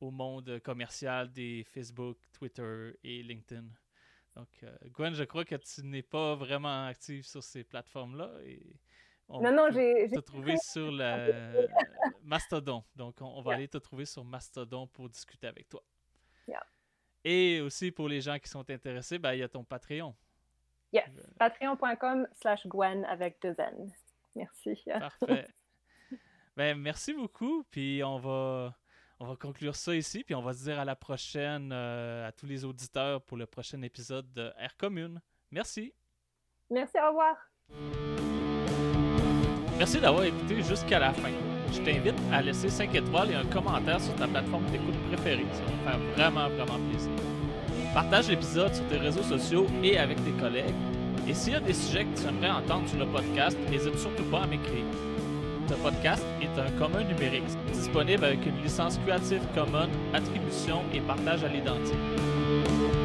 au monde commercial des Facebook, Twitter et LinkedIn. Donc, euh, Gwen, je crois que tu n'es pas vraiment active sur ces plateformes-là. Et on non, non, j'ai. te trouver sur Mastodon. Donc, on, va aller te trouver sur Mastodon pour discuter avec toi. Et aussi pour les gens qui sont intéressés, ben, il y a ton Patreon. Yes, patreon.com slash Gwen avec deux N. Merci. Parfait. [laughs] ben, merci beaucoup. Puis on va, on va conclure ça ici. Puis on va se dire à la prochaine euh, à tous les auditeurs pour le prochain épisode de Air Commune. Merci. Merci, au revoir. Merci d'avoir écouté jusqu'à la fin je t'invite à laisser 5 étoiles et un commentaire sur ta plateforme d'écoute préférée. Ça va me faire vraiment, vraiment plaisir. Partage l'épisode sur tes réseaux sociaux et avec tes collègues. Et s'il y a des sujets que tu aimerais entendre sur le podcast, n'hésite surtout pas à m'écrire. Ce podcast est un commun numérique, disponible avec une licence Creative Commons, attribution et partage à l'identique.